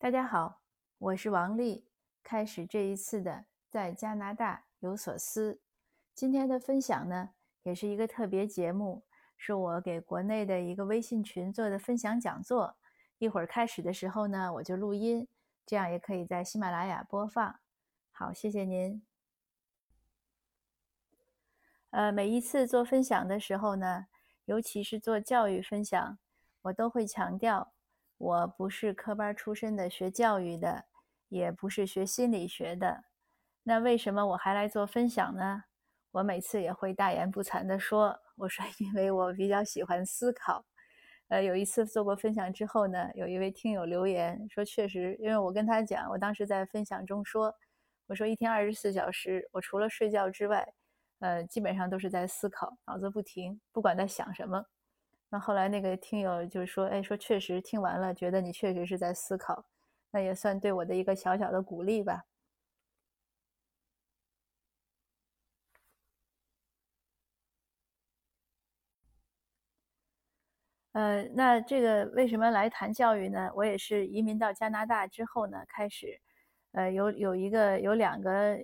大家好，我是王丽。开始这一次的在加拿大有所思。今天的分享呢，也是一个特别节目，是我给国内的一个微信群做的分享讲座。一会儿开始的时候呢，我就录音，这样也可以在喜马拉雅播放。好，谢谢您。呃，每一次做分享的时候呢，尤其是做教育分享，我都会强调。我不是科班出身的，学教育的，也不是学心理学的。那为什么我还来做分享呢？我每次也会大言不惭地说：“我说，因为我比较喜欢思考。”呃，有一次做过分享之后呢，有一位听友留言说：“确实，因为我跟他讲，我当时在分享中说，我说一天二十四小时，我除了睡觉之外，呃，基本上都是在思考，脑子不停，不管在想什么。”那后来那个听友就说：“哎，说确实听完了，觉得你确实是在思考，那也算对我的一个小小的鼓励吧。”呃，那这个为什么来谈教育呢？我也是移民到加拿大之后呢，开始，呃，有有一个有两个，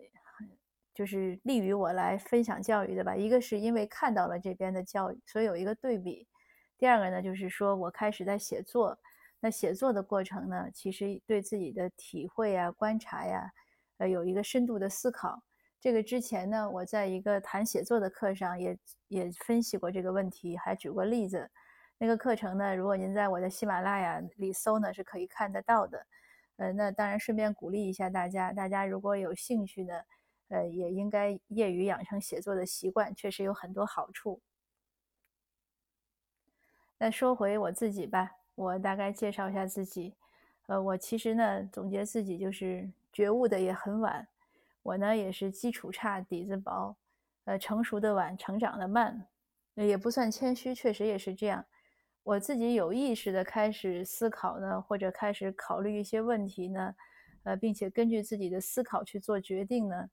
就是利于我来分享教育的吧。一个是因为看到了这边的教育，所以有一个对比。第二个呢，就是说我开始在写作，那写作的过程呢，其实对自己的体会啊、观察呀，呃，有一个深度的思考。这个之前呢，我在一个谈写作的课上也也分析过这个问题，还举过例子。那个课程呢，如果您在我的喜马拉雅里搜呢，是可以看得到的。呃，那当然顺便鼓励一下大家，大家如果有兴趣呢，呃，也应该业余养成写作的习惯，确实有很多好处。再说回我自己吧，我大概介绍一下自己。呃，我其实呢，总结自己就是觉悟的也很晚。我呢也是基础差，底子薄，呃，成熟的晚，成长的慢，也不算谦虚，确实也是这样。我自己有意识的开始思考呢，或者开始考虑一些问题呢，呃，并且根据自己的思考去做决定呢，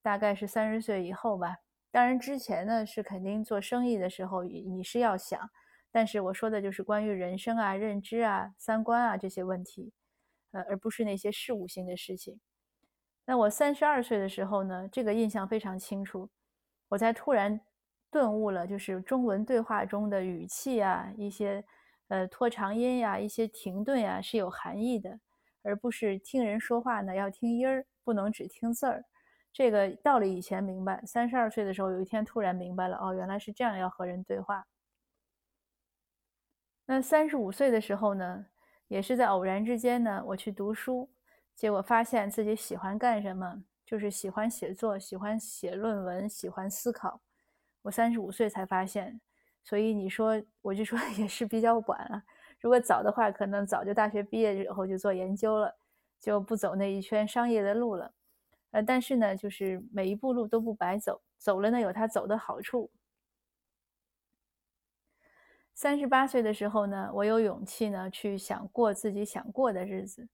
大概是三十岁以后吧。当然之前呢，是肯定做生意的时候，你是要想。但是我说的就是关于人生啊、认知啊、三观啊这些问题，呃，而不是那些事务性的事情。那我三十二岁的时候呢，这个印象非常清楚，我才突然顿悟了，就是中文对话中的语气啊、一些呃拖长音呀、一些停顿呀是有含义的，而不是听人说话呢要听音儿，不能只听字儿。这个道理以前明白，三十二岁的时候有一天突然明白了，哦，原来是这样要和人对话。那三十五岁的时候呢，也是在偶然之间呢，我去读书，结果发现自己喜欢干什么，就是喜欢写作，喜欢写论文，喜欢思考。我三十五岁才发现，所以你说，我就说也是比较晚了。如果早的话，可能早就大学毕业以后就做研究了，就不走那一圈商业的路了。呃，但是呢，就是每一步路都不白走，走了呢有它走的好处。三十八岁的时候呢，我有勇气呢去想过自己想过的日子，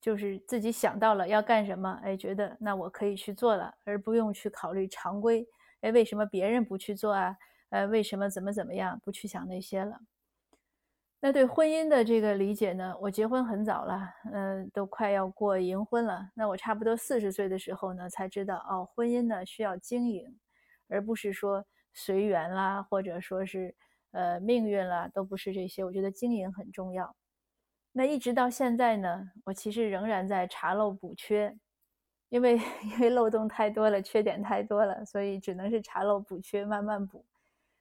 就是自己想到了要干什么，哎，觉得那我可以去做了，而不用去考虑常规，哎，为什么别人不去做啊？呃，为什么怎么怎么样？不去想那些了。那对婚姻的这个理解呢？我结婚很早了，嗯，都快要过银婚了。那我差不多四十岁的时候呢，才知道哦，婚姻呢需要经营，而不是说随缘啦，或者说是。呃，命运啦都不是这些，我觉得经营很重要。那一直到现在呢，我其实仍然在查漏补缺，因为因为漏洞太多了，缺点太多了，所以只能是查漏补缺，慢慢补。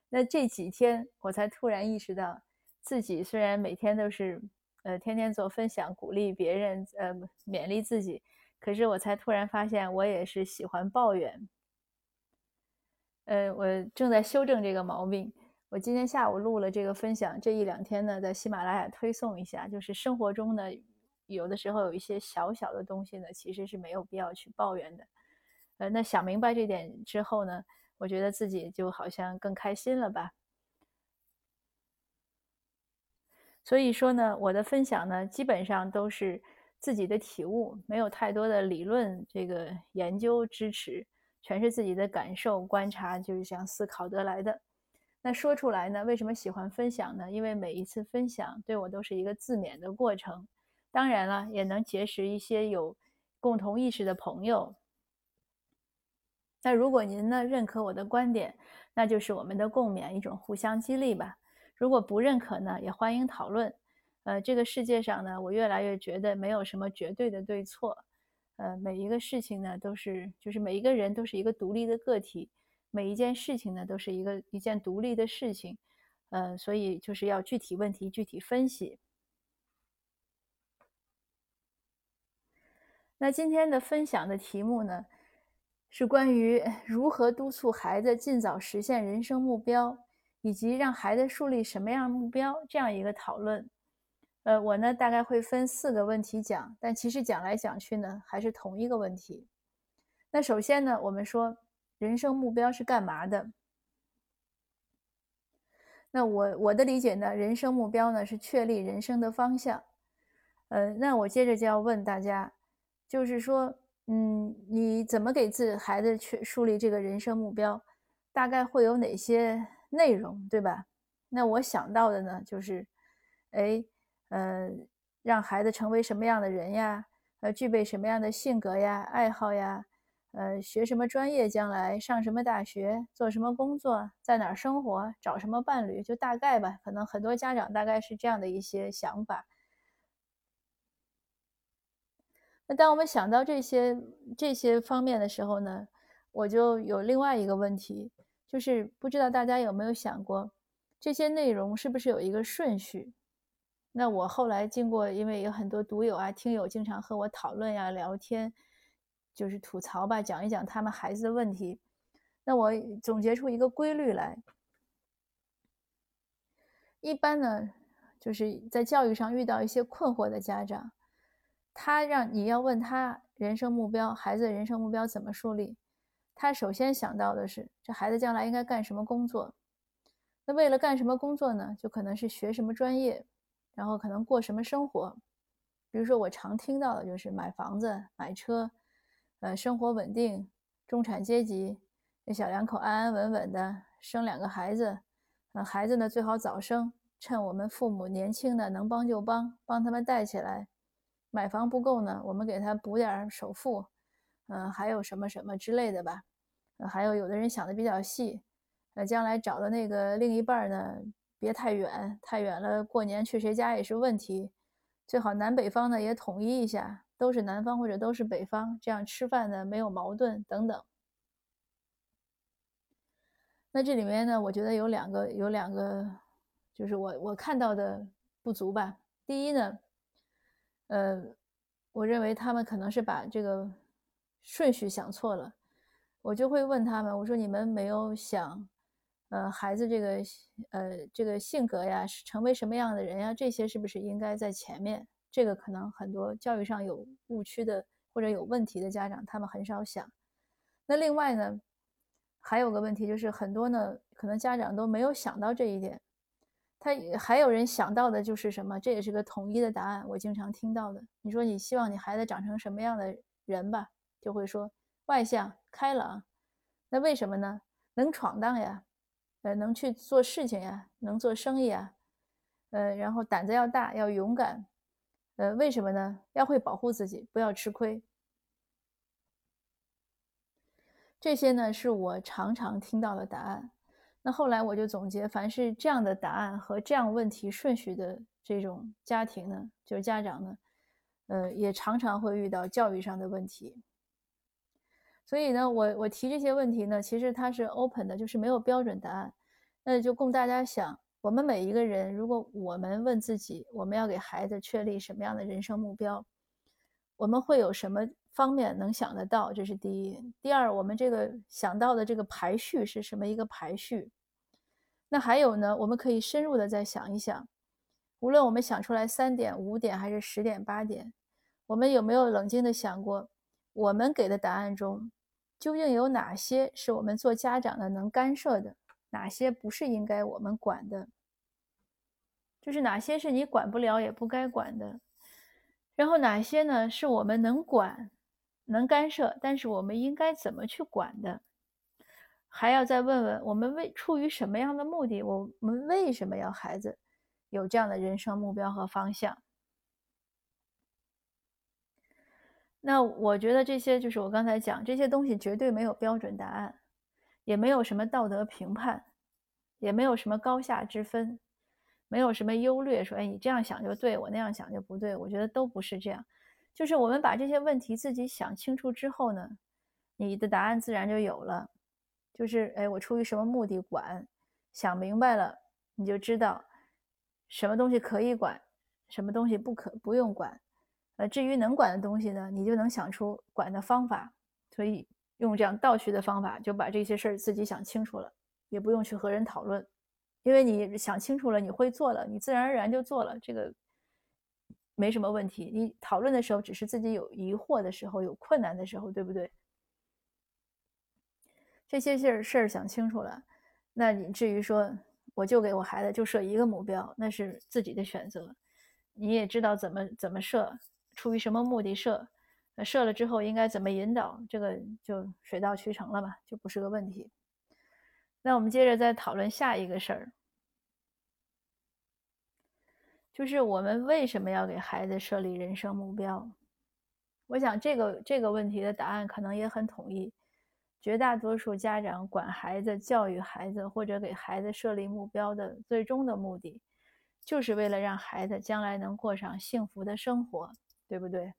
那这几天我才突然意识到，自己虽然每天都是呃天天做分享，鼓励别人，呃勉励自己，可是我才突然发现，我也是喜欢抱怨。呃，我正在修正这个毛病。我今天下午录了这个分享，这一两天呢，在喜马拉雅推送一下。就是生活中呢，有的时候有一些小小的东西呢，其实是没有必要去抱怨的。呃，那想明白这点之后呢，我觉得自己就好像更开心了吧。所以说呢，我的分享呢，基本上都是自己的体悟，没有太多的理论这个研究支持，全是自己的感受、观察，就是想思考得来的。那说出来呢？为什么喜欢分享呢？因为每一次分享对我都是一个自勉的过程，当然了，也能结识一些有共同意识的朋友。那如果您呢认可我的观点，那就是我们的共勉，一种互相激励吧。如果不认可呢，也欢迎讨论。呃，这个世界上呢，我越来越觉得没有什么绝对的对错。呃，每一个事情呢，都是就是每一个人都是一个独立的个体，每一件事情呢，都是一个一件独立的事情。呃，所以就是要具体问题具体分析。那今天的分享的题目呢，是关于如何督促孩子尽早实现人生目标。以及让孩子树立什么样目标，这样一个讨论。呃，我呢大概会分四个问题讲，但其实讲来讲去呢，还是同一个问题。那首先呢，我们说人生目标是干嘛的？那我我的理解呢，人生目标呢是确立人生的方向。呃，那我接着就要问大家，就是说，嗯，你怎么给自己孩子去树立这个人生目标？大概会有哪些？内容对吧？那我想到的呢，就是，哎，呃，让孩子成为什么样的人呀？呃，具备什么样的性格呀、爱好呀？呃，学什么专业？将来上什么大学？做什么工作？在哪儿生活？找什么伴侣？就大概吧。可能很多家长大概是这样的一些想法。那当我们想到这些这些方面的时候呢，我就有另外一个问题。就是不知道大家有没有想过，这些内容是不是有一个顺序？那我后来经过，因为有很多读友啊、听友经常和我讨论呀、聊天，就是吐槽吧，讲一讲他们孩子的问题。那我总结出一个规律来：一般呢，就是在教育上遇到一些困惑的家长，他让你要问他人生目标，孩子的人生目标怎么树立？他首先想到的是，这孩子将来应该干什么工作？那为了干什么工作呢？就可能是学什么专业，然后可能过什么生活。比如说，我常听到的就是买房子、买车，呃，生活稳定，中产阶级，那小两口安安稳稳的生两个孩子，呃，孩子呢最好早生，趁我们父母年轻呢能帮就帮，帮他们带起来。买房不够呢，我们给他补点首付，嗯，还有什么什么之类的吧。呃还有有的人想的比较细，呃，将来找的那个另一半呢，别太远，太远了过年去谁家也是问题。最好南北方呢也统一一下，都是南方或者都是北方，这样吃饭呢没有矛盾等等。那这里面呢，我觉得有两个有两个，就是我我看到的不足吧。第一呢，呃，我认为他们可能是把这个顺序想错了。我就会问他们，我说你们没有想，呃，孩子这个，呃，这个性格呀，是成为什么样的人呀？这些是不是应该在前面？这个可能很多教育上有误区的或者有问题的家长，他们很少想。那另外呢，还有个问题就是，很多呢，可能家长都没有想到这一点。他还有人想到的就是什么？这也是个统一的答案，我经常听到的。你说你希望你孩子长成什么样的人吧？就会说。外向开朗，那为什么呢？能闯荡呀，呃，能去做事情呀，能做生意啊，呃，然后胆子要大，要勇敢，呃，为什么呢？要会保护自己，不要吃亏。这些呢是我常常听到的答案。那后来我就总结，凡是这样的答案和这样问题顺序的这种家庭呢，就是家长呢，呃，也常常会遇到教育上的问题。所以呢，我我提这些问题呢，其实它是 open 的，就是没有标准答案，那就供大家想。我们每一个人，如果我们问自己，我们要给孩子确立什么样的人生目标，我们会有什么方面能想得到？这是第一。第二，我们这个想到的这个排序是什么一个排序？那还有呢，我们可以深入的再想一想，无论我们想出来三点、五点还是十点、八点，我们有没有冷静的想过，我们给的答案中？究竟有哪些是我们做家长的能干涉的？哪些不是应该我们管的？就是哪些是你管不了也不该管的？然后哪些呢是我们能管、能干涉，但是我们应该怎么去管的？还要再问问我们为出于什么样的目的？我们为什么要孩子有这样的人生目标和方向？那我觉得这些就是我刚才讲这些东西绝对没有标准答案，也没有什么道德评判，也没有什么高下之分，没有什么优劣，说哎你这样想就对我那样想就不对，我觉得都不是这样。就是我们把这些问题自己想清楚之后呢，你的答案自然就有了。就是哎我出于什么目的管，想明白了，你就知道什么东西可以管，什么东西不可不用管。呃，至于能管的东西呢，你就能想出管的方法，所以用这样倒叙的方法，就把这些事儿自己想清楚了，也不用去和人讨论，因为你想清楚了，你会做了，你自然而然就做了，这个没什么问题。你讨论的时候，只是自己有疑惑的时候，有困难的时候，对不对？这些事儿事儿想清楚了，那你至于说，我就给我孩子就设一个目标，那是自己的选择，你也知道怎么怎么设。出于什么目的设？设了之后应该怎么引导？这个就水到渠成了嘛，就不是个问题。那我们接着再讨论下一个事儿，就是我们为什么要给孩子设立人生目标？我想这个这个问题的答案可能也很统一。绝大多数家长管孩子、教育孩子或者给孩子设立目标的最终的目的，就是为了让孩子将来能过上幸福的生活。对不对？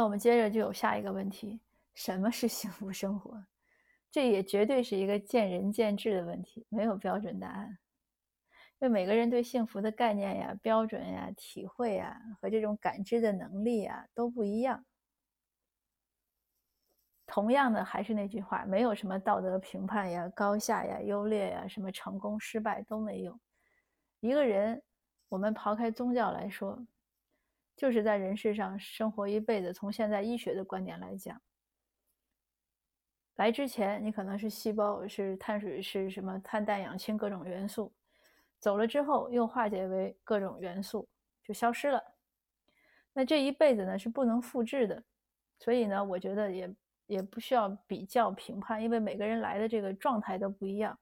那我们接着就有下一个问题：什么是幸福生活？这也绝对是一个见仁见智的问题，没有标准答案。因为每个人对幸福的概念呀、标准呀、体会呀和这种感知的能力呀都不一样。同样的，还是那句话，没有什么道德评判呀、高下呀、优劣呀、什么成功失败都没有。一个人。我们抛开宗教来说，就是在人世上生活一辈子。从现在医学的观点来讲，来之前你可能是细胞，是碳水，是什么碳、氮、氧、氢各种元素；走了之后又化解为各种元素，就消失了。那这一辈子呢是不能复制的，所以呢，我觉得也也不需要比较评判，因为每个人来的这个状态都不一样。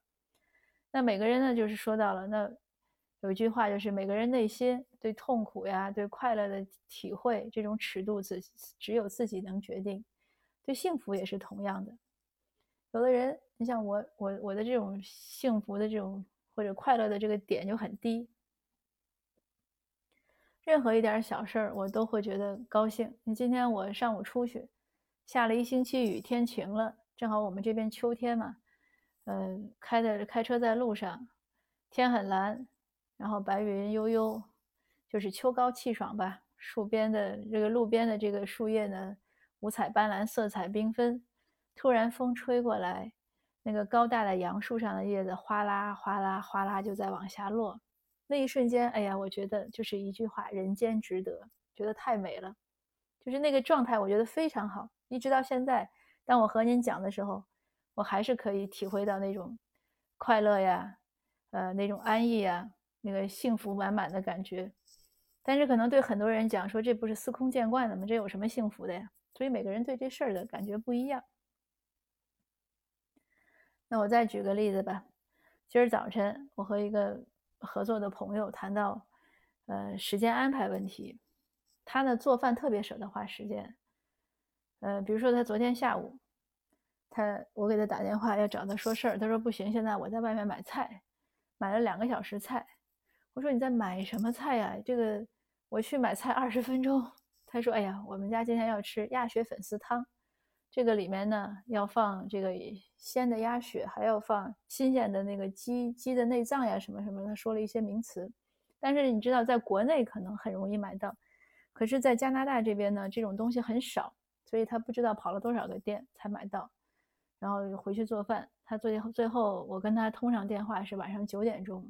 那每个人呢，就是说到了那。有一句话就是，每个人内心对痛苦呀、对快乐的体会，这种尺度自只有自己能决定。对幸福也是同样的。有的人，你像我，我我的这种幸福的这种或者快乐的这个点就很低。任何一点小事儿，我都会觉得高兴。你今天我上午出去，下了一星期雨，天晴了，正好我们这边秋天嘛，嗯，开的开车在路上，天很蓝。然后白云悠悠，就是秋高气爽吧。树边的这个路边的这个树叶呢，五彩斑斓，色彩缤纷。突然风吹过来，那个高大的杨树上的叶子哗啦哗啦哗啦就在往下落。那一瞬间，哎呀，我觉得就是一句话：人间值得，觉得太美了。就是那个状态，我觉得非常好。一直到现在，当我和您讲的时候，我还是可以体会到那种快乐呀，呃，那种安逸呀。那个幸福满满的感觉，但是可能对很多人讲说这不是司空见惯的吗？这有什么幸福的呀？所以每个人对这事儿的感觉不一样。那我再举个例子吧。今儿早晨我和一个合作的朋友谈到，呃，时间安排问题。他呢做饭特别舍得花时间。呃，比如说他昨天下午，他我给他打电话要找他说事儿，他说不行，现在我在外面买菜，买了两个小时菜。我说你在买什么菜呀？这个我去买菜二十分钟。他说：“哎呀，我们家今天要吃鸭血粉丝汤，这个里面呢要放这个鲜的鸭血，还要放新鲜的那个鸡鸡的内脏呀，什么什么。”他说了一些名词，但是你知道，在国内可能很容易买到，可是在加拿大这边呢，这种东西很少，所以他不知道跑了多少个店才买到，然后回去做饭。他最后最后我跟他通上电话是晚上九点钟。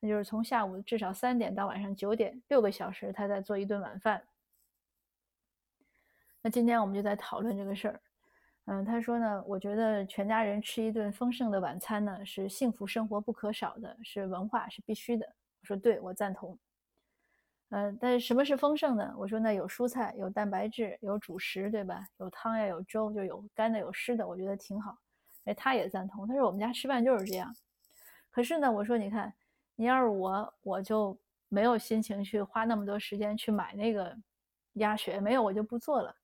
那就是从下午至少三点到晚上九点，六个小时，他在做一顿晚饭。那今天我们就在讨论这个事儿。嗯，他说呢，我觉得全家人吃一顿丰盛的晚餐呢，是幸福生活不可少的，是文化，是必须的。我说对，我赞同。嗯，但是什么是丰盛呢？我说那有蔬菜，有蛋白质，有主食，对吧？有汤呀，有粥，就有干的，有湿的，我觉得挺好。哎，他也赞同。他说我们家吃饭就是这样。可是呢，我说你看。你要是我，我就没有心情去花那么多时间去买那个鸭血，没有我就不做了。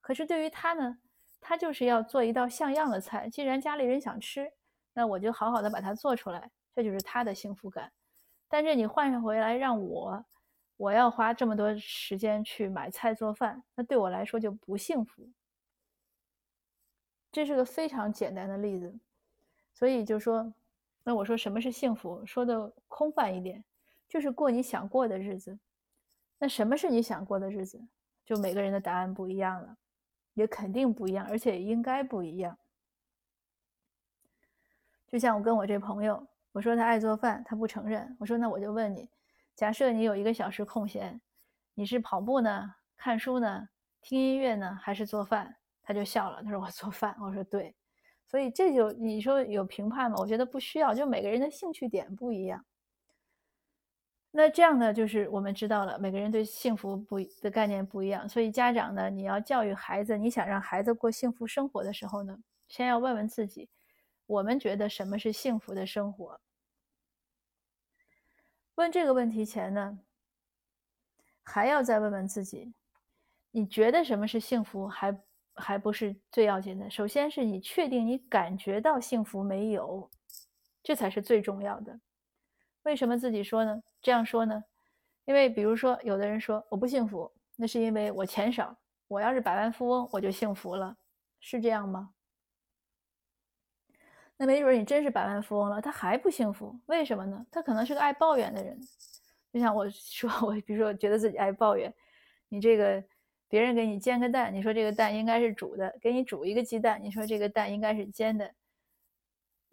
可是对于他呢，他就是要做一道像样的菜。既然家里人想吃，那我就好好的把它做出来，这就是他的幸福感。但是你换回来让我，我要花这么多时间去买菜做饭，那对我来说就不幸福。这是个非常简单的例子，所以就说，那我说什么是幸福？说的空泛一点，就是过你想过的日子。那什么是你想过的日子？就每个人的答案不一样了，也肯定不一样，而且应该不一样。就像我跟我这朋友，我说他爱做饭，他不承认。我说那我就问你，假设你有一个小时空闲，你是跑步呢、看书呢、听音乐呢，还是做饭？他就笑了，他说我做饭。我说对，所以这就你说有评判吗？我觉得不需要，就每个人的兴趣点不一样。那这样呢，就是我们知道了每个人对幸福不的概念不一样，所以家长呢，你要教育孩子，你想让孩子过幸福生活的时候呢，先要问问自己，我们觉得什么是幸福的生活？问这个问题前呢，还要再问问自己，你觉得什么是幸福？还还不是最要紧的。首先是你确定你感觉到幸福没有，这才是最重要的。为什么自己说呢？这样说呢？因为比如说，有的人说我不幸福，那是因为我钱少。我要是百万富翁，我就幸福了，是这样吗？那没准你真是百万富翁了，他还不幸福，为什么呢？他可能是个爱抱怨的人。就像我说，我比如说觉得自己爱抱怨，你这个。别人给你煎个蛋，你说这个蛋应该是煮的；给你煮一个鸡蛋，你说这个蛋应该是煎的。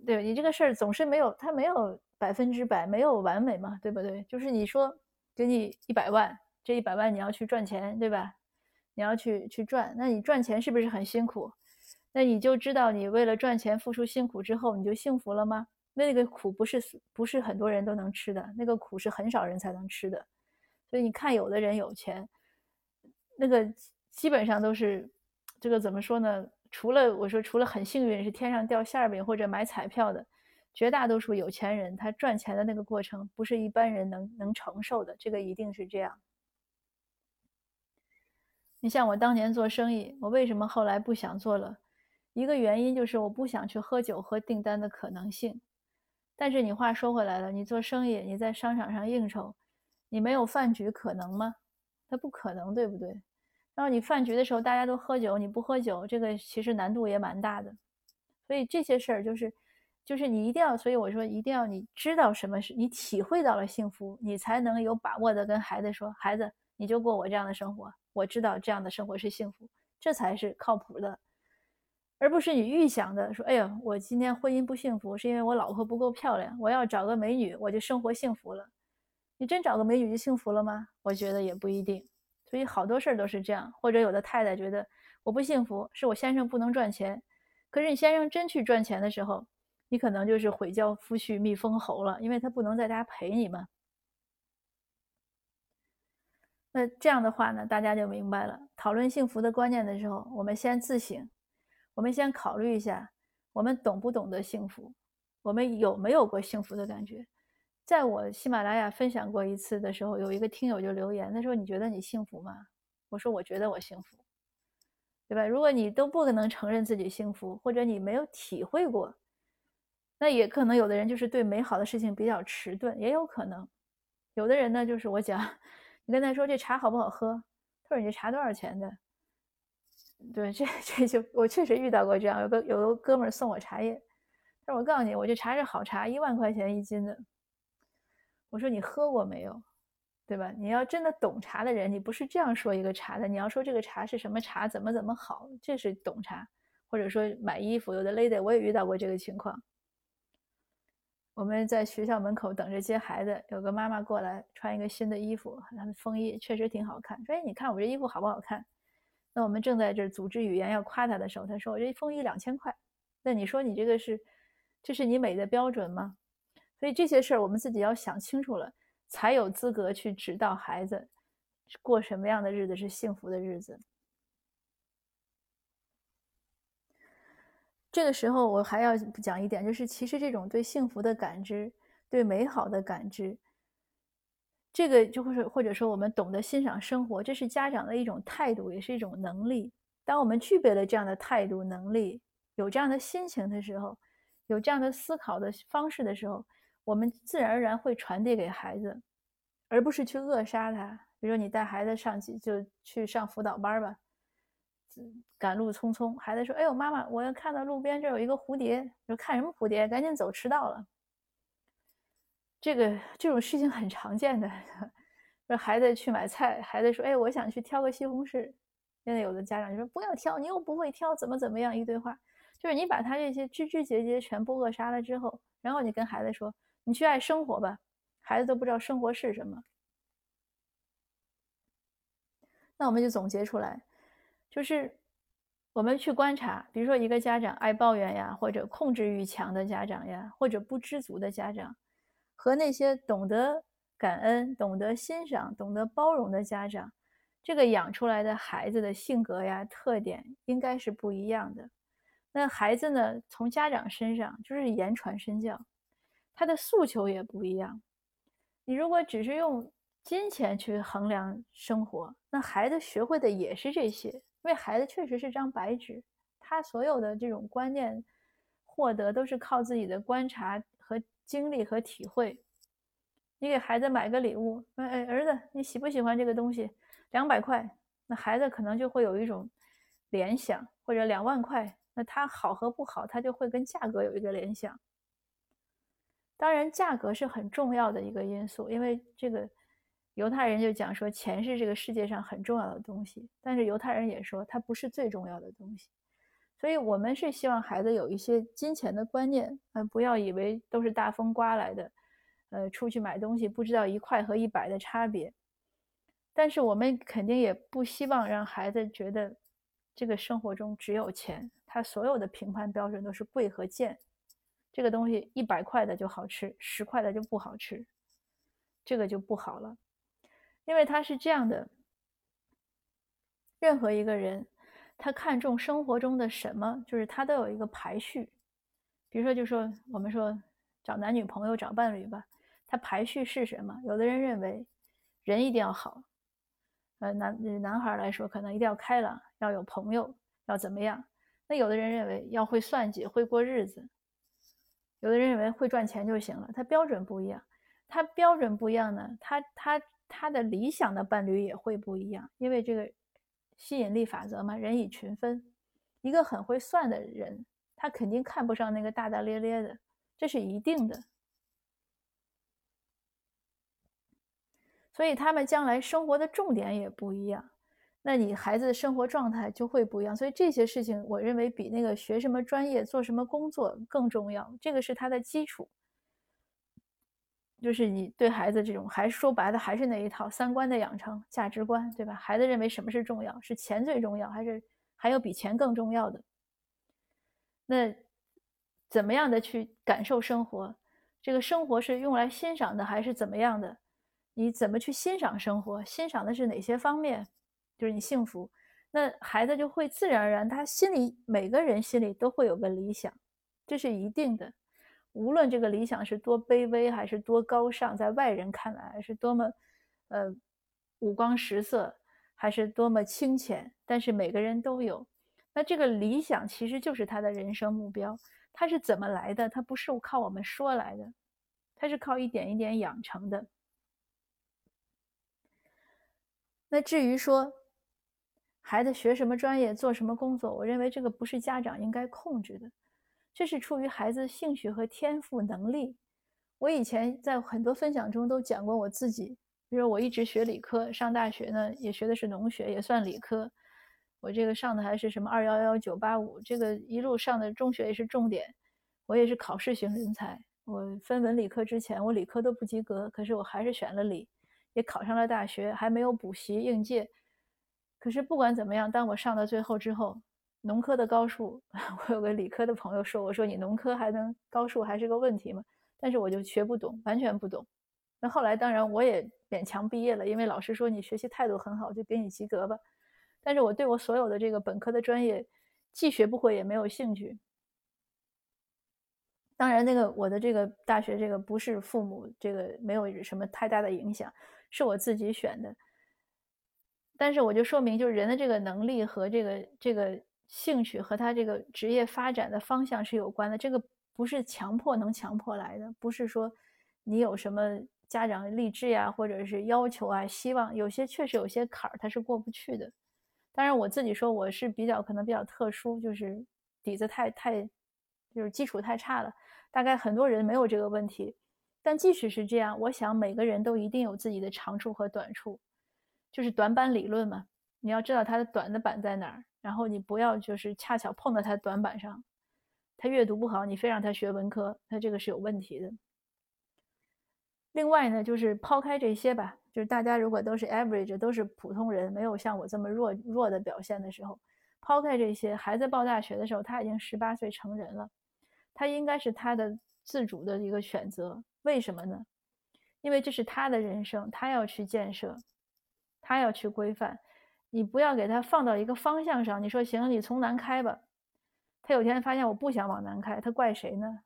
对你这个事儿总是没有，它没有百分之百，没有完美嘛，对不对？就是你说给你一百万，这一百万你要去赚钱，对吧？你要去去赚，那你赚钱是不是很辛苦？那你就知道你为了赚钱付出辛苦之后，你就幸福了吗？那个苦不是不是很多人都能吃的，那个苦是很少人才能吃的。所以你看，有的人有钱。那个基本上都是，这个怎么说呢？除了我说，除了很幸运是天上掉馅饼或者买彩票的，绝大多数有钱人他赚钱的那个过程不是一般人能能承受的，这个一定是这样。你像我当年做生意，我为什么后来不想做了？一个原因就是我不想去喝酒和订单的可能性。但是你话说回来了，你做生意，你在商场上应酬，你没有饭局可能吗？那不可能，对不对？然后你饭局的时候大家都喝酒，你不喝酒，这个其实难度也蛮大的。所以这些事儿就是，就是你一定要，所以我说一定要你知道什么是你体会到了幸福，你才能有把握的跟孩子说，孩子你就过我这样的生活，我知道这样的生活是幸福，这才是靠谱的，而不是你预想的说，哎呀，我今天婚姻不幸福是因为我老婆不够漂亮，我要找个美女我就生活幸福了。你真找个美女就幸福了吗？我觉得也不一定。所以好多事儿都是这样，或者有的太太觉得我不幸福，是我先生不能赚钱。可是你先生真去赚钱的时候，你可能就是毁教夫婿蜜封侯了，因为他不能在家陪你嘛。那这样的话呢，大家就明白了。讨论幸福的观念的时候，我们先自省，我们先考虑一下，我们懂不懂得幸福，我们有没有过幸福的感觉。在我喜马拉雅分享过一次的时候，有一个听友就留言，他说：“你觉得你幸福吗？”我说：“我觉得我幸福，对吧？如果你都不可能承认自己幸福，或者你没有体会过，那也可能有的人就是对美好的事情比较迟钝，也有可能。有的人呢，就是我讲，你跟他说这茶好不好喝，他说你这茶多少钱的？对，这这就我确实遇到过这样，有个有个哥们儿送我茶叶，他说我告诉你，我这茶是好茶，一万块钱一斤的。我说你喝过没有，对吧？你要真的懂茶的人，你不是这样说一个茶的，你要说这个茶是什么茶，怎么怎么好，这是懂茶。或者说买衣服，有的 lady 我也遇到过这个情况。我们在学校门口等着接孩子，有个妈妈过来穿一个新的衣服，他们风衣确实挺好看。说哎，你看我这衣服好不好看？那我们正在这组织语言要夸他的时候，他说我这风衣两千块。那你说你这个是，这是你美的标准吗？所以这些事儿我们自己要想清楚了，才有资格去指导孩子过什么样的日子是幸福的日子。这个时候我还要讲一点，就是其实这种对幸福的感知、对美好的感知，这个就会是或者说我们懂得欣赏生活，这是家长的一种态度，也是一种能力。当我们具备了这样的态度、能力，有这样的心情的时候，有这样的思考的方式的时候，我们自然而然会传递给孩子，而不是去扼杀他。比如说，你带孩子上去就去上辅导班吧，赶路匆匆，孩子说：“哎呦，妈妈，我要看到路边这有一个蝴蝶。”说：“看什么蝴蝶？赶紧走，迟到了。”这个这种事情很常见的。说孩子去买菜，孩子说：“哎，我想去挑个西红柿。”现在有的家长就说：“不要挑，你又不会挑，怎么怎么样？”一堆话，就是你把他这些枝枝节节全部扼杀了之后，然后你跟孩子说：“你去爱生活吧。”孩子都不知道生活是什么。那我们就总结出来，就是我们去观察，比如说一个家长爱抱怨呀，或者控制欲强的家长呀，或者不知足的家长，和那些懂得感恩、懂得欣赏、懂得包容的家长，这个养出来的孩子的性格呀、特点应该是不一样的。那孩子呢，从家长身上就是言传身教，他的诉求也不一样。你如果只是用。金钱去衡量生活，那孩子学会的也是这些，因为孩子确实是张白纸，他所有的这种观念获得都是靠自己的观察和经历和体会。你给孩子买个礼物，哎，儿子，你喜不喜欢这个东西？两百块，那孩子可能就会有一种联想，或者两万块，那它好和不好，他就会跟价格有一个联想。当然，价格是很重要的一个因素，因为这个。犹太人就讲说，钱是这个世界上很重要的东西，但是犹太人也说它不是最重要的东西。所以，我们是希望孩子有一些金钱的观念，呃，不要以为都是大风刮来的，呃，出去买东西不知道一块和一百的差别。但是，我们肯定也不希望让孩子觉得这个生活中只有钱，他所有的评判标准都是贵和贱。这个东西一百块的就好吃，十块的就不好吃，这个就不好了。因为他是这样的，任何一个人，他看重生活中的什么，就是他都有一个排序。比如说，就说我们说找男女朋友、找伴侣吧，他排序是什么？有的人认为人一定要好，呃，男男孩来说可能一定要开朗，要有朋友，要怎么样？那有的人认为要会算计，会过日子；有的人认为会赚钱就行了。他标准不一样，他标准不一样呢，他他。他的理想的伴侣也会不一样，因为这个吸引力法则嘛，人以群分。一个很会算的人，他肯定看不上那个大大咧咧的，这是一定的。所以他们将来生活的重点也不一样，那你孩子的生活状态就会不一样。所以这些事情，我认为比那个学什么专业、做什么工作更重要。这个是他的基础。就是你对孩子这种，还是说白了，还是那一套三观的养成、价值观，对吧？孩子认为什么是重要？是钱最重要，还是还有比钱更重要的？那怎么样的去感受生活？这个生活是用来欣赏的，还是怎么样的？你怎么去欣赏生活？欣赏的是哪些方面？就是你幸福，那孩子就会自然而然，他心里每个人心里都会有个理想，这是一定的。无论这个理想是多卑微还是多高尚，在外人看来是多么，呃，五光十色，还是多么清浅，但是每个人都有。那这个理想其实就是他的人生目标。他是怎么来的？他不是靠我们说来的，他是靠一点一点养成的。那至于说孩子学什么专业、做什么工作，我认为这个不是家长应该控制的。这是出于孩子兴趣和天赋能力。我以前在很多分享中都讲过我自己，比如我一直学理科，上大学呢也学的是农学，也算理科。我这个上的还是什么二幺幺九八五，这个一路上的中学也是重点。我也是考试型人才。我分文理科之前，我理科都不及格，可是我还是选了理，也考上了大学，还没有补习应届。可是不管怎么样，当我上到最后之后。农科的高数，我有个理科的朋友说：“我说你农科还能高数还是个问题吗？”但是我就学不懂，完全不懂。那后来当然我也勉强毕业了，因为老师说你学习态度很好，就给你及格吧。但是我对我所有的这个本科的专业既学不会也没有兴趣。当然，那个我的这个大学这个不是父母这个没有什么太大的影响，是我自己选的。但是我就说明，就是人的这个能力和这个这个兴趣和他这个职业发展的方向是有关的。这个不是强迫能强迫来的，不是说你有什么家长励志呀，或者是要求啊，希望有些确实有些坎儿他是过不去的。当然我自己说我是比较可能比较特殊，就是底子太太就是基础太差了。大概很多人没有这个问题，但即使是这样，我想每个人都一定有自己的长处和短处。就是短板理论嘛，你要知道他的短的板在哪儿，然后你不要就是恰巧碰到他短板上。他阅读不好，你非让他学文科，他这个是有问题的。另外呢，就是抛开这些吧，就是大家如果都是 average，都是普通人，没有像我这么弱弱的表现的时候，抛开这些，孩子报大学的时候，他已经十八岁成人了，他应该是他的自主的一个选择。为什么呢？因为这是他的人生，他要去建设。他要去规范，你不要给他放到一个方向上。你说行，你从南开吧。他有天发现我不想往南开，他怪谁呢？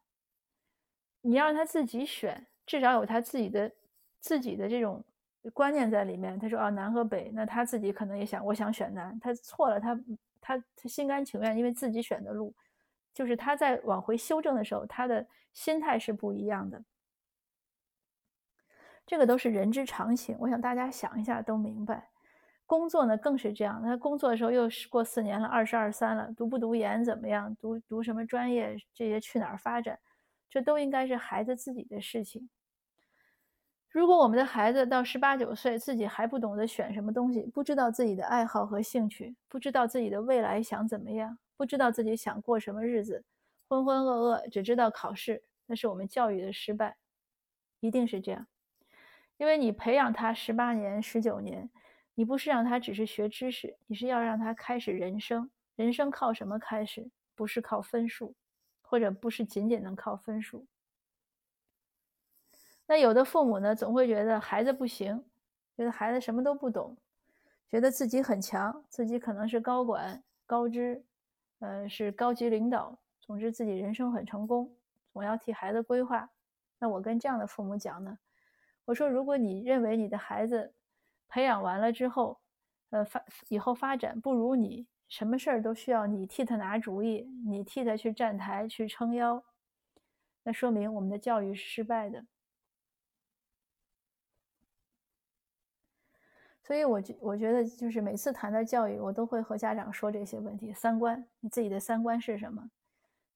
你要让他自己选，至少有他自己的自己的这种观念在里面。他说啊，南和北，那他自己可能也想，我想选南。他错了，他他他心甘情愿，因为自己选的路，就是他在往回修正的时候，他的心态是不一样的。这个都是人之常情，我想大家想一下都明白。工作呢更是这样，那工作的时候又是过四年了，二十二三了，读不读研怎么样？读读什么专业？这些去哪儿发展？这都应该是孩子自己的事情。如果我们的孩子到十八九岁，自己还不懂得选什么东西，不知道自己的爱好和兴趣，不知道自己的未来想怎么样，不知道自己想过什么日子，浑浑噩噩，只知道考试，那是我们教育的失败，一定是这样。因为你培养他十八年、十九年，你不是让他只是学知识，你是要让他开始人生。人生靠什么开始？不是靠分数，或者不是仅仅能靠分数。那有的父母呢，总会觉得孩子不行，觉得孩子什么都不懂，觉得自己很强，自己可能是高管、高知，呃，是高级领导，总之自己人生很成功，总要替孩子规划。那我跟这样的父母讲呢？我说，如果你认为你的孩子培养完了之后，呃，发以后发展不如你，什么事儿都需要你替他拿主意，你替他去站台去撑腰，那说明我们的教育是失败的。所以，我觉我觉得就是每次谈到教育，我都会和家长说这些问题：三观，你自己的三观是什么？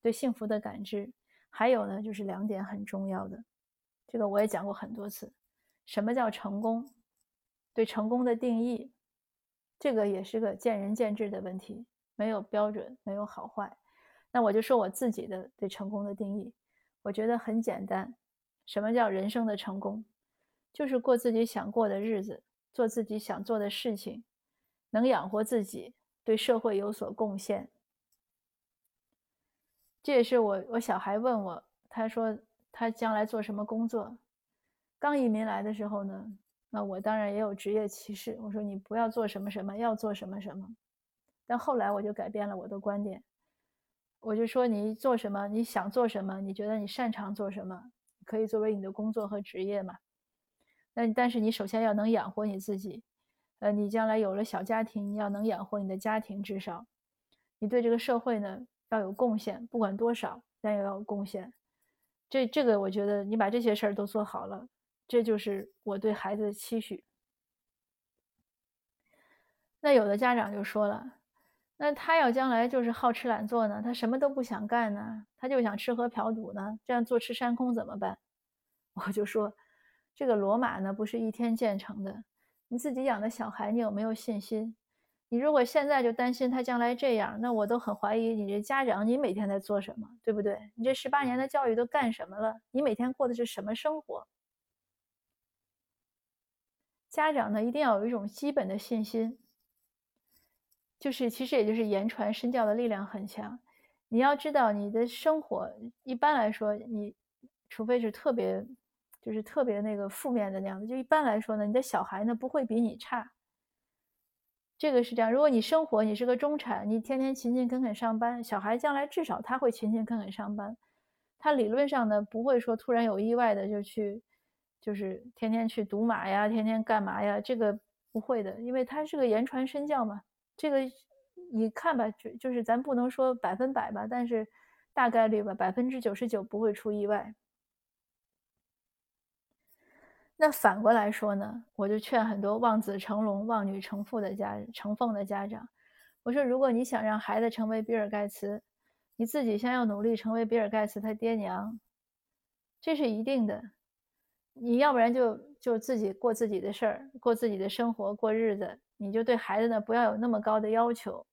对幸福的感知，还有呢，就是两点很重要的。这个我也讲过很多次，什么叫成功？对成功的定义，这个也是个见仁见智的问题，没有标准，没有好坏。那我就说我自己的对成功的定义，我觉得很简单。什么叫人生的成功？就是过自己想过的日子，做自己想做的事情，能养活自己，对社会有所贡献。这也是我我小孩问我，他说。他将来做什么工作？刚移民来的时候呢，那我当然也有职业歧视。我说你不要做什么什么，要做什么什么。但后来我就改变了我的观点，我就说你做什么，你想做什么，你觉得你擅长做什么，可以作为你的工作和职业嘛。那但是你首先要能养活你自己，呃，你将来有了小家庭，你要能养活你的家庭，至少你对这个社会呢要有贡献，不管多少，但也要有贡献。这这个，我觉得你把这些事儿都做好了，这就是我对孩子的期许。那有的家长就说了，那他要将来就是好吃懒做呢，他什么都不想干呢，他就想吃喝嫖赌呢，这样坐吃山空怎么办？我就说，这个罗马呢不是一天建成的，你自己养的小孩，你有没有信心？你如果现在就担心他将来这样，那我都很怀疑你这家长，你每天在做什么，对不对？你这十八年的教育都干什么了？你每天过的是什么生活？家长呢，一定要有一种基本的信心，就是其实也就是言传身教的力量很强。你要知道，你的生活一般来说，你除非是特别，就是特别那个负面的那样子，就一般来说呢，你的小孩呢不会比你差。这个是这样，如果你生活你是个中产，你天天勤勤恳恳上班，小孩将来至少他会勤勤恳恳上班，他理论上呢不会说突然有意外的就去，就是天天去赌马呀，天天干嘛呀？这个不会的，因为他是个言传身教嘛。这个你看吧，就就是咱不能说百分百吧，但是大概率吧，百分之九十九不会出意外。那反过来说呢，我就劝很多望子成龙、望女成凤的家成凤的家长，我说，如果你想让孩子成为比尔盖茨，你自己先要努力成为比尔盖茨他爹娘，这是一定的。你要不然就就自己过自己的事儿，过自己的生活，过日子，你就对孩子呢不要有那么高的要求。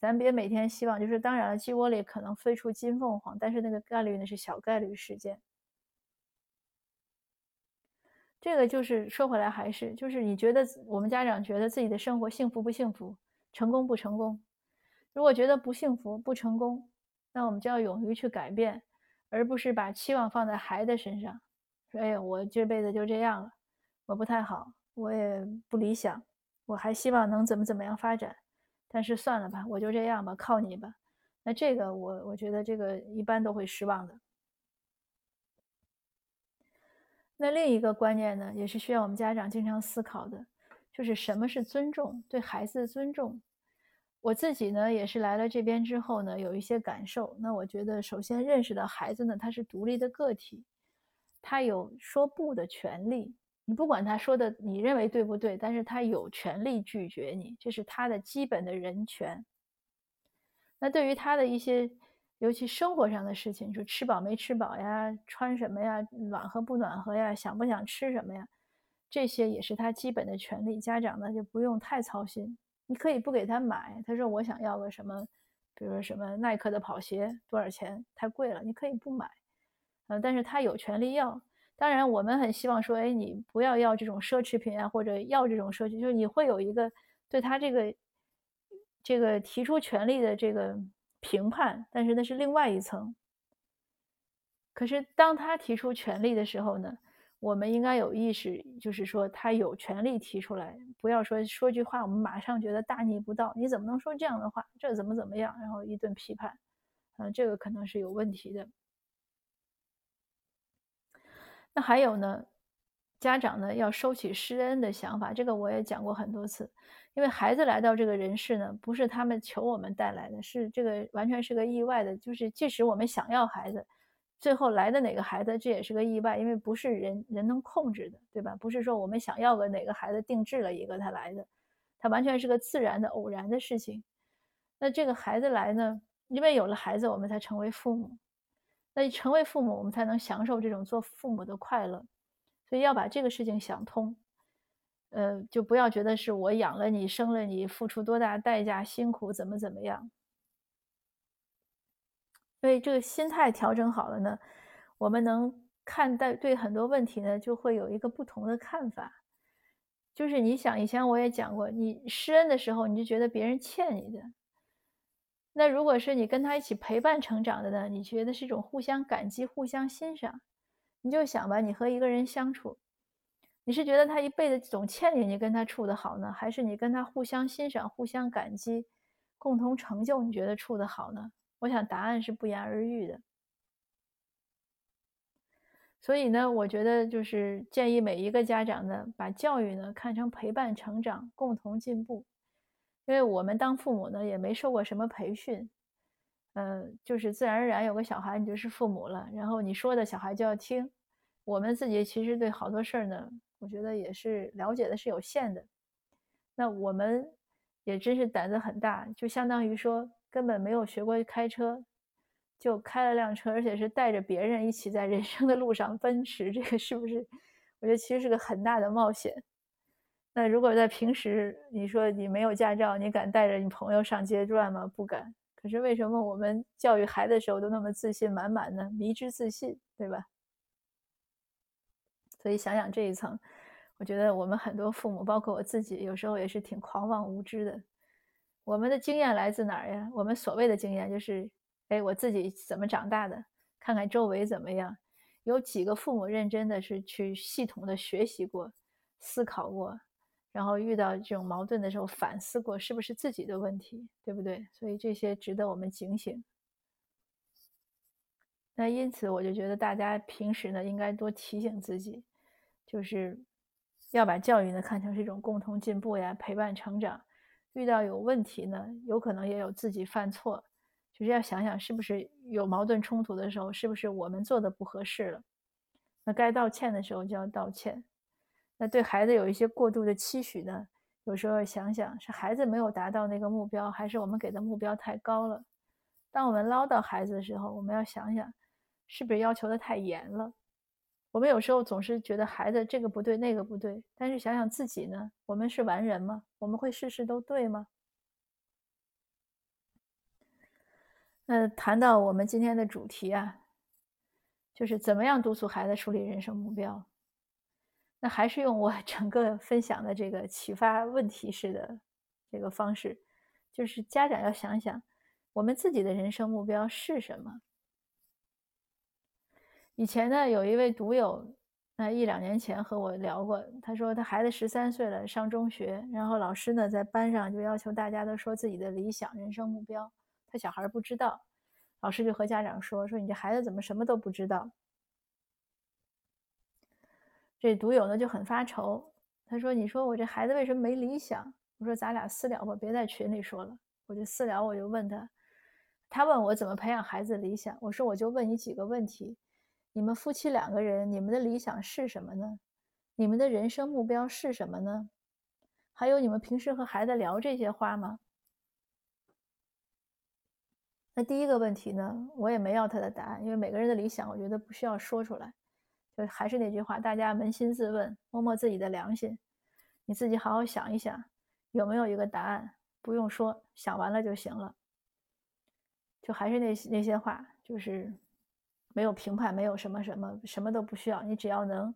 咱别每天希望，就是当然了，鸡窝里可能飞出金凤凰，但是那个概率呢是小概率事件。这个就是说回来还是就是你觉得我们家长觉得自己的生活幸福不幸福，成功不成功？如果觉得不幸福不成功，那我们就要勇于去改变，而不是把期望放在孩子身上。说哎呀，我这辈子就这样了，我不太好，我也不理想，我还希望能怎么怎么样发展，但是算了吧，我就这样吧，靠你吧。那这个我我觉得这个一般都会失望的。那另一个观念呢，也是需要我们家长经常思考的，就是什么是尊重，对孩子的尊重。我自己呢，也是来了这边之后呢，有一些感受。那我觉得，首先认识到孩子呢，他是独立的个体，他有说不的权利。你不管他说的你认为对不对，但是他有权利拒绝你，这是他的基本的人权。那对于他的一些。尤其生活上的事情，就吃饱没吃饱呀，穿什么呀，暖和不暖和呀，想不想吃什么呀，这些也是他基本的权利。家长呢就不用太操心，你可以不给他买。他说我想要个什么，比如说什么耐克的跑鞋，多少钱？太贵了，你可以不买。嗯，但是他有权利要。当然，我们很希望说，哎，你不要要这种奢侈品啊，或者要这种奢侈，就是你会有一个对他这个这个提出权利的这个。评判，但是那是另外一层。可是当他提出权利的时候呢，我们应该有意识，就是说他有权利提出来，不要说说句话，我们马上觉得大逆不道，你怎么能说这样的话？这怎么怎么样？然后一顿批判，嗯，这个可能是有问题的。那还有呢，家长呢要收起施恩的想法，这个我也讲过很多次。因为孩子来到这个人世呢，不是他们求我们带来的，是这个完全是个意外的。就是即使我们想要孩子，最后来的哪个孩子，这也是个意外，因为不是人人能控制的，对吧？不是说我们想要个哪个孩子定制了一个他来的，他完全是个自然的偶然的事情。那这个孩子来呢，因为有了孩子，我们才成为父母。那成为父母，我们才能享受这种做父母的快乐。所以要把这个事情想通。呃，就不要觉得是我养了你，生了你，付出多大代价，辛苦怎么怎么样。所以这个心态调整好了呢，我们能看待对很多问题呢，就会有一个不同的看法。就是你想，以前我也讲过，你施恩的时候，你就觉得别人欠你的。那如果是你跟他一起陪伴成长的呢，你觉得是一种互相感激、互相欣赏。你就想吧，你和一个人相处。你是觉得他一辈子总欠你，你跟他处得好呢，还是你跟他互相欣赏、互相感激、共同成就？你觉得处得好呢？我想答案是不言而喻的。所以呢，我觉得就是建议每一个家长呢，把教育呢看成陪伴成长、共同进步。因为我们当父母呢，也没受过什么培训，嗯，就是自然而然有个小孩，你就是父母了，然后你说的小孩就要听。我们自己其实对好多事儿呢。我觉得也是了解的是有限的，那我们也真是胆子很大，就相当于说根本没有学过开车，就开了辆车，而且是带着别人一起在人生的路上奔驰，这个是不是？我觉得其实是个很大的冒险。那如果在平时，你说你没有驾照，你敢带着你朋友上街转吗？不敢。可是为什么我们教育孩子的时候都那么自信满满呢？迷之自信，对吧？所以想想这一层，我觉得我们很多父母，包括我自己，有时候也是挺狂妄无知的。我们的经验来自哪儿呀？我们所谓的经验就是，哎，我自己怎么长大的，看看周围怎么样，有几个父母认真的是去系统的学习过、思考过，然后遇到这种矛盾的时候反思过，是不是自己的问题，对不对？所以这些值得我们警醒。那因此，我就觉得大家平时呢，应该多提醒自己。就是要把教育呢看成是一种共同进步呀，陪伴成长。遇到有问题呢，有可能也有自己犯错，就是要想想是不是有矛盾冲突的时候，是不是我们做的不合适了。那该道歉的时候就要道歉。那对孩子有一些过度的期许呢，有时候想想是孩子没有达到那个目标，还是我们给的目标太高了。当我们唠叨孩子的时候，我们要想想，是不是要求的太严了？我们有时候总是觉得孩子这个不对，那个不对，但是想想自己呢，我们是完人吗？我们会事事都对吗？那谈到我们今天的主题啊，就是怎么样督促孩子树立人生目标？那还是用我 整个分享的这个启发问题式的这个方式，就是家长要想想。我们自己的人生目标是什么？以前呢，有一位读友，那一两年前和我聊过，他说他孩子十三岁了，上中学，然后老师呢在班上就要求大家都说自己的理想人生目标，他小孩不知道，老师就和家长说说你这孩子怎么什么都不知道？这读友呢就很发愁，他说你说我这孩子为什么没理想？我说咱俩私聊吧，别在群里说了。我就私聊，我就问他。他问我怎么培养孩子理想，我说我就问你几个问题：你们夫妻两个人，你们的理想是什么呢？你们的人生目标是什么呢？还有你们平时和孩子聊这些话吗？那第一个问题呢，我也没要他的答案，因为每个人的理想，我觉得不需要说出来。就还是那句话，大家扪心自问，摸摸自己的良心，你自己好好想一想，有没有一个答案？不用说，想完了就行了。就还是那那些话，就是没有评判，没有什么什么，什么都不需要。你只要能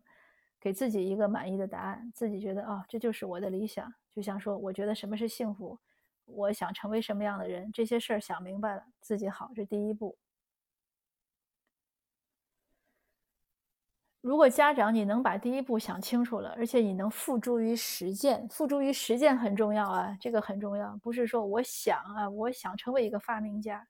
给自己一个满意的答案，自己觉得啊，这就是我的理想。就像说，我觉得什么是幸福，我想成为什么样的人，这些事儿想明白了，自己好，这第一步。如果家长你能把第一步想清楚了，而且你能付诸于实践，付诸于实践很重要啊，这个很重要。不是说我想啊，我想成为一个发明家，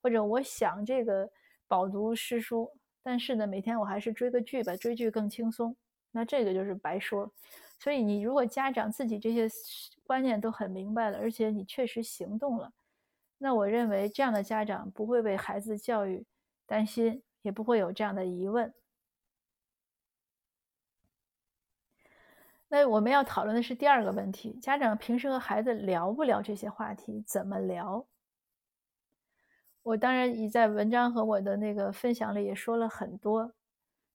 或者我想这个饱读诗书，但是呢，每天我还是追个剧吧，追剧更轻松，那这个就是白说。所以你如果家长自己这些观念都很明白了，而且你确实行动了，那我认为这样的家长不会为孩子教育担心，也不会有这样的疑问。那我们要讨论的是第二个问题：家长平时和孩子聊不聊这些话题？怎么聊？我当然已在文章和我的那个分享里也说了很多，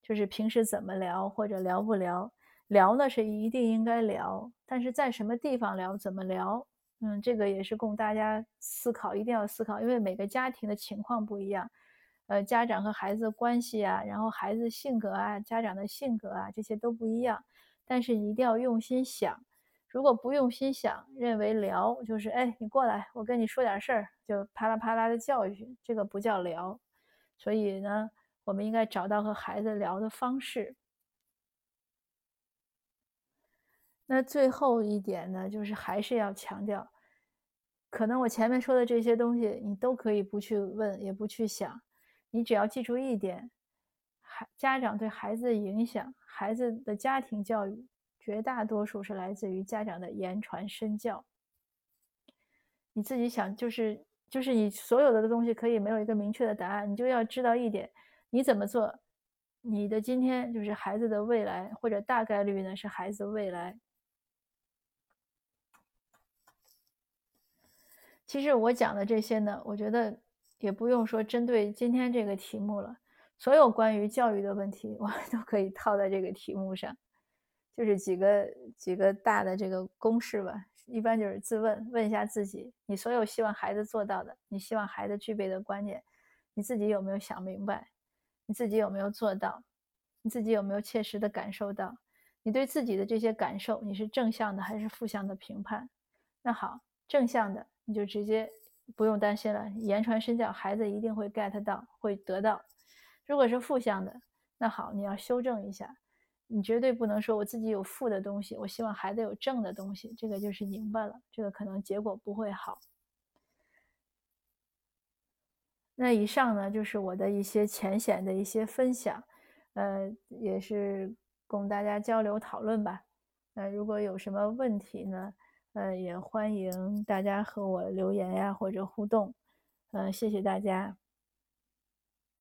就是平时怎么聊或者聊不聊？聊呢是一定应该聊，但是在什么地方聊？怎么聊？嗯，这个也是供大家思考，一定要思考，因为每个家庭的情况不一样，呃，家长和孩子关系啊，然后孩子性格啊，家长的性格啊，这些都不一样。但是一定要用心想，如果不用心想，认为聊就是哎，你过来，我跟你说点事儿，就啪啦啪啦的教育，这个不叫聊。所以呢，我们应该找到和孩子聊的方式。那最后一点呢，就是还是要强调，可能我前面说的这些东西，你都可以不去问，也不去想，你只要记住一点。孩家长对孩子的影响，孩子的家庭教育绝大多数是来自于家长的言传身教。你自己想，就是就是你所有的东西可以没有一个明确的答案，你就要知道一点：你怎么做，你的今天就是孩子的未来，或者大概率呢是孩子未来。其实我讲的这些呢，我觉得也不用说针对今天这个题目了。所有关于教育的问题，我们 都可以套在这个题目上，就是几个几个大的这个公式吧。一般就是自问，问一下自己：你所有希望孩子做到的，你希望孩子具备的观念，你自己有没有想明白？你自己有没有做到？你自己有没有切实的感受到？你对自己的这些感受，你是正向的还是负向的评判？那好，正向的你就直接不用担心了，言传身教，孩子一定会 get 到，会得到。如果是负向的，那好，你要修正一下，你绝对不能说我自己有负的东西，我希望孩子有正的东西，这个就是明白了，这个可能结果不会好。那以上呢，就是我的一些浅显的一些分享，呃，也是供大家交流讨论吧。那如果有什么问题呢？呃，也欢迎大家和我留言呀，或者互动。呃，谢谢大家。